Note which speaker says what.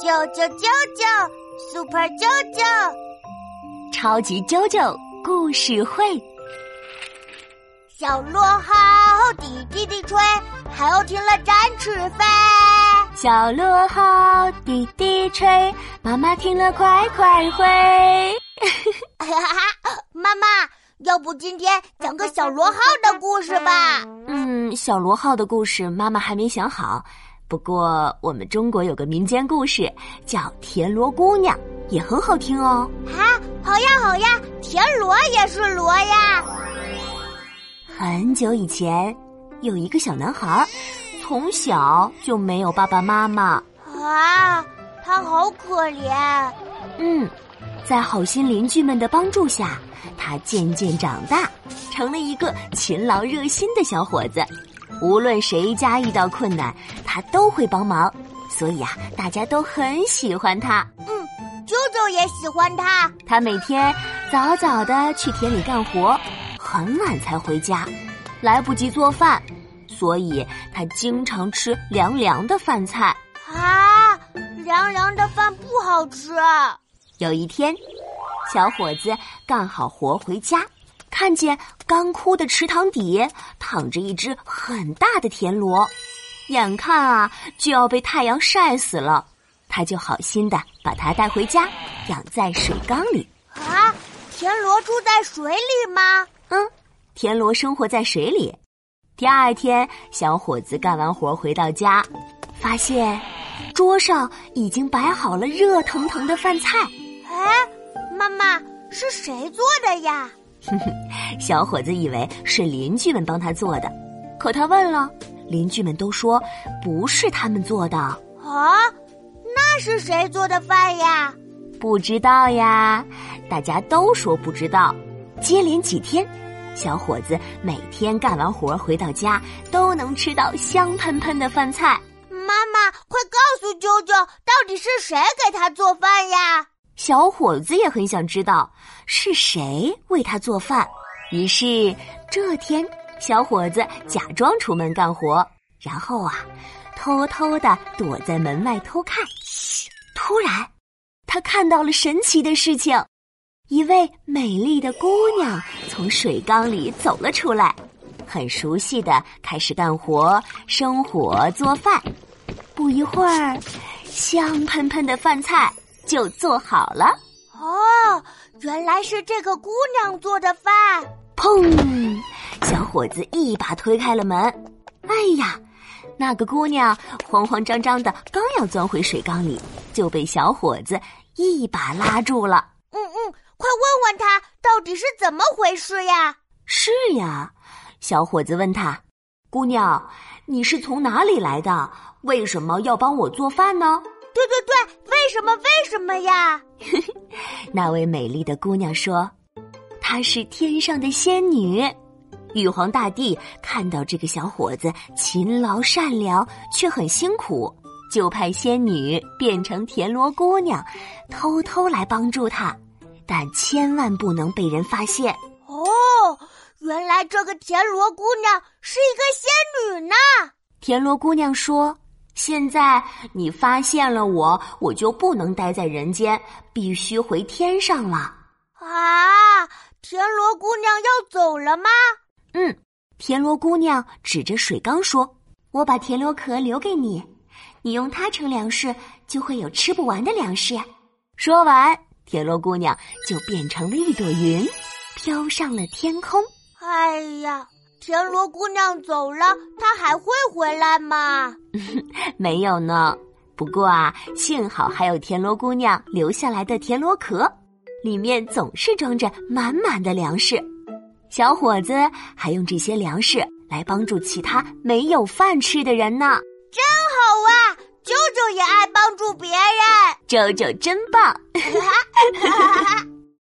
Speaker 1: 啾啾啾啾，Super 啾啾，
Speaker 2: 超级啾啾故事会。
Speaker 1: 小螺号滴滴滴吹，海鸥听了展翅飞。
Speaker 2: 小螺号滴滴吹，妈妈听了快快回。
Speaker 1: 哈哈，妈妈，要不今天讲个小螺号的故事吧？
Speaker 2: 嗯，小螺号的故事妈妈还没想好。不过，我们中国有个民间故事叫《田螺姑娘》，也很好听哦。
Speaker 1: 啊，好呀好呀，田螺也是螺呀。
Speaker 2: 很久以前，有一个小男孩，从小就没有爸爸妈妈。
Speaker 1: 啊，他好可怜。
Speaker 2: 嗯，在好心邻居们的帮助下，他渐渐长大，成了一个勤劳热心的小伙子。无论谁家遇到困难，他都会帮忙，所以啊，大家都很喜欢他。
Speaker 1: 嗯，舅舅也喜欢他。
Speaker 2: 他每天早早的去田里干活，很晚才回家，来不及做饭，所以他经常吃凉凉的饭菜。
Speaker 1: 啊，凉凉的饭不好吃。
Speaker 2: 有一天，小伙子干好活回家。看见干枯的池塘底躺着一只很大的田螺，眼看啊就要被太阳晒死了，他就好心的把它带回家，养在水缸里。
Speaker 1: 啊，田螺住在水里吗？
Speaker 2: 嗯，田螺生活在水里。第二天，小伙子干完活回到家，发现桌上已经摆好了热腾腾的饭菜。
Speaker 1: 哎，妈妈，是谁做的呀？
Speaker 2: 哼哼，小伙子以为是邻居们帮他做的，可他问了，邻居们都说不是他们做的。啊，
Speaker 1: 那是谁做的饭呀？
Speaker 2: 不知道呀，大家都说不知道。接连几天，小伙子每天干完活回到家，都能吃到香喷喷的饭菜。
Speaker 1: 妈妈，快告诉舅舅，到底是谁给他做饭呀？
Speaker 2: 小伙子也很想知道是谁为他做饭，于是这天，小伙子假装出门干活，然后啊，偷偷的躲在门外偷看。突然，他看到了神奇的事情：一位美丽的姑娘从水缸里走了出来，很熟悉的开始干活、生火、做饭。不一会儿，香喷喷的饭菜。就做好了哦，
Speaker 1: 原来是这个姑娘做的饭。
Speaker 2: 砰！小伙子一把推开了门。哎呀，那个姑娘慌慌张张的，刚要钻回水缸里，就被小伙子一把拉住了。
Speaker 1: 嗯嗯，快问问他到底是怎么回事呀？
Speaker 2: 是呀，小伙子问他：“姑娘，你是从哪里来的？为什么要帮我做饭呢？”
Speaker 1: 对对对，为什么？为什么呀？
Speaker 2: 那位美丽的姑娘说：“她是天上的仙女，玉皇大帝看到这个小伙子勤劳善良，却很辛苦，就派仙女变成田螺姑娘，偷偷来帮助他，但千万不能被人发现。”
Speaker 1: 哦，原来这个田螺姑娘是一个仙女呢。
Speaker 2: 田螺姑娘说。现在你发现了我，我就不能待在人间，必须回天上了。
Speaker 1: 啊，田螺姑娘要走了吗？
Speaker 2: 嗯，田螺姑娘指着水缸说：“我把田螺壳留给你，你用它盛粮食，就会有吃不完的粮食。”说完，田螺姑娘就变成了一朵云，飘上了天空。
Speaker 1: 哎呀！田螺姑娘走了，她还会回来吗？
Speaker 2: 没有呢。不过啊，幸好还有田螺姑娘留下来的田螺壳，里面总是装着满满的粮食。小伙子还用这些粮食来帮助其他没有饭吃的人呢。
Speaker 1: 真好啊！舅舅也爱帮助别人。
Speaker 2: 舅舅真棒。